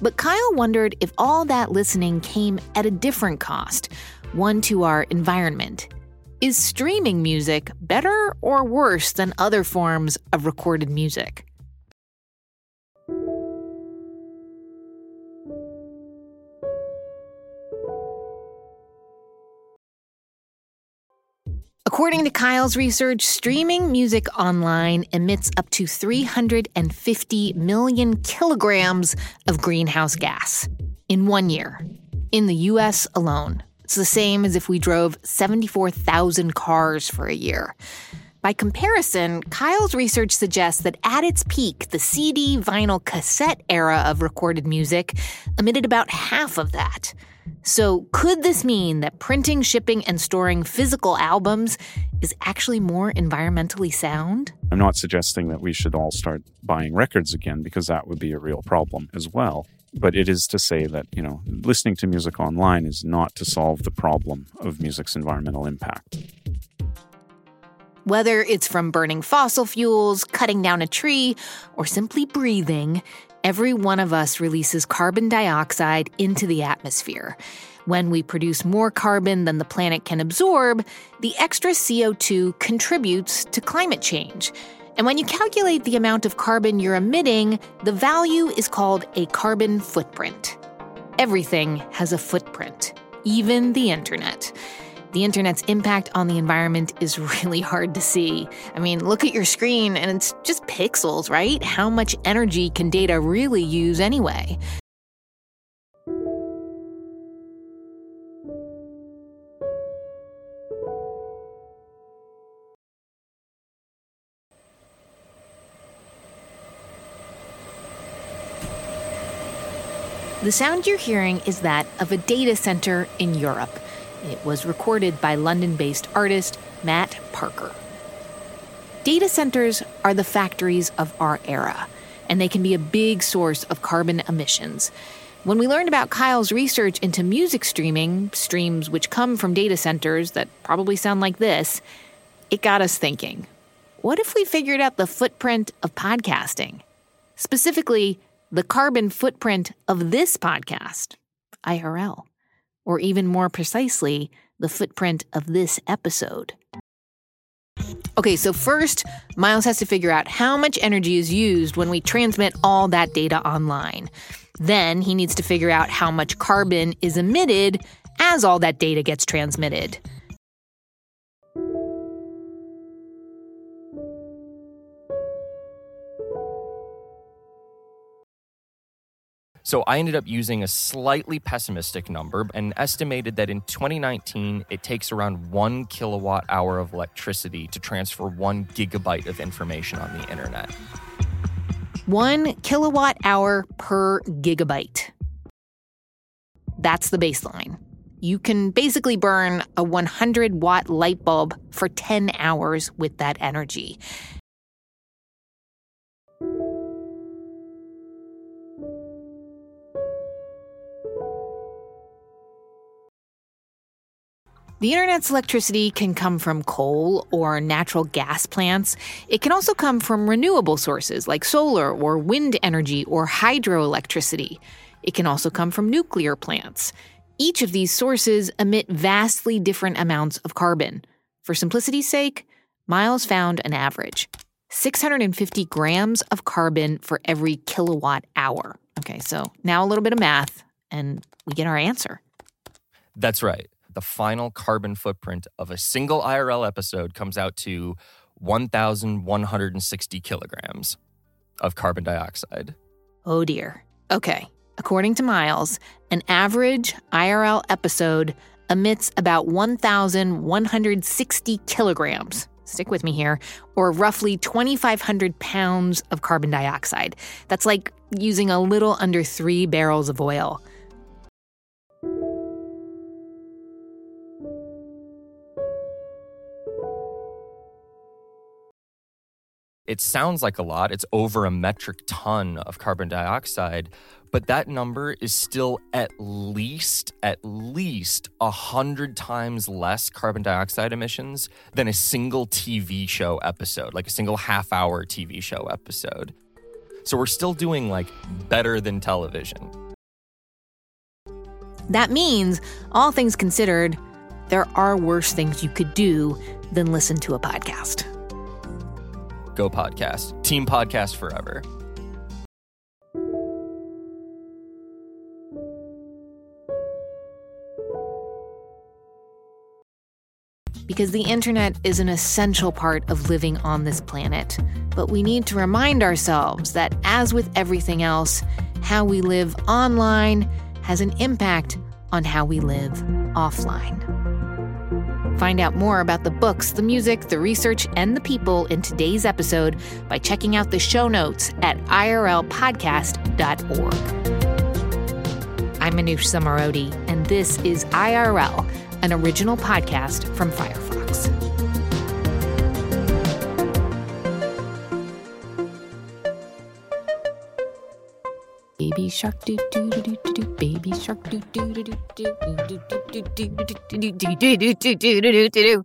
But Kyle wondered if all that listening came at a different cost, one to our environment. Is streaming music better or worse than other forms of recorded music? According to Kyle's research, streaming music online emits up to 350 million kilograms of greenhouse gas in one year, in the US alone. It's the same as if we drove 74,000 cars for a year. By comparison, Kyle's research suggests that at its peak, the CD, vinyl, cassette era of recorded music emitted about half of that. So, could this mean that printing, shipping, and storing physical albums is actually more environmentally sound? I'm not suggesting that we should all start buying records again because that would be a real problem as well. But it is to say that, you know, listening to music online is not to solve the problem of music's environmental impact. Whether it's from burning fossil fuels, cutting down a tree, or simply breathing, every one of us releases carbon dioxide into the atmosphere. When we produce more carbon than the planet can absorb, the extra CO2 contributes to climate change. And when you calculate the amount of carbon you're emitting, the value is called a carbon footprint. Everything has a footprint, even the internet the internet's impact on the environment is really hard to see. I mean, look at your screen and it's just pixels, right? How much energy can data really use anyway? The sound you're hearing is that of a data center in Europe. It was recorded by London based artist Matt Parker. Data centers are the factories of our era, and they can be a big source of carbon emissions. When we learned about Kyle's research into music streaming, streams which come from data centers that probably sound like this, it got us thinking what if we figured out the footprint of podcasting? Specifically, the carbon footprint of this podcast, IRL or even more precisely, the footprint of this episode. Okay, so first, Miles has to figure out how much energy is used when we transmit all that data online. Then he needs to figure out how much carbon is emitted as all that data gets transmitted. So I ended up using a slightly pessimistic number and estimated that in 2019, it takes around one kilowatt hour of electricity to transfer one gigabyte of information on the internet. One kilowatt hour per gigabyte. That's the baseline. You can basically burn a 100 watt light bulb for 10 hours with that energy. The internet's electricity can come from coal or natural gas plants. It can also come from renewable sources like solar or wind energy or hydroelectricity. It can also come from nuclear plants. Each of these sources emit vastly different amounts of carbon. For simplicity's sake, Miles found an average 650 grams of carbon for every kilowatt hour. Okay, so now a little bit of math, and we get our answer. That's right the final carbon footprint of a single IRL episode comes out to 1,160 kilograms of carbon dioxide. Oh dear. Okay. According to Miles, an average IRL episode emits about 1,160 kilograms. Stick with me here, or roughly 2,500 pounds of carbon dioxide. That's like using a little under three barrels of oil. It sounds like a lot. It's over a metric ton of carbon dioxide, but that number is still at least, at least a hundred times less carbon dioxide emissions than a single TV show episode, like a single half hour TV show episode. So we're still doing like better than television. That means, all things considered, there are worse things you could do than listen to a podcast. Go podcast. Team podcast forever. Because the internet is an essential part of living on this planet. But we need to remind ourselves that, as with everything else, how we live online has an impact on how we live offline. Find out more about the books, the music, the research, and the people in today's episode by checking out the show notes at irlpodcast.org. I'm Manoush Zomorodi, and this is IRL, an original podcast from Firefox. Baby shark doo doo doo doo doo baby shark doo doo doo doo doo doo doo doo doo doo doo doo doo doo doo doo doo doo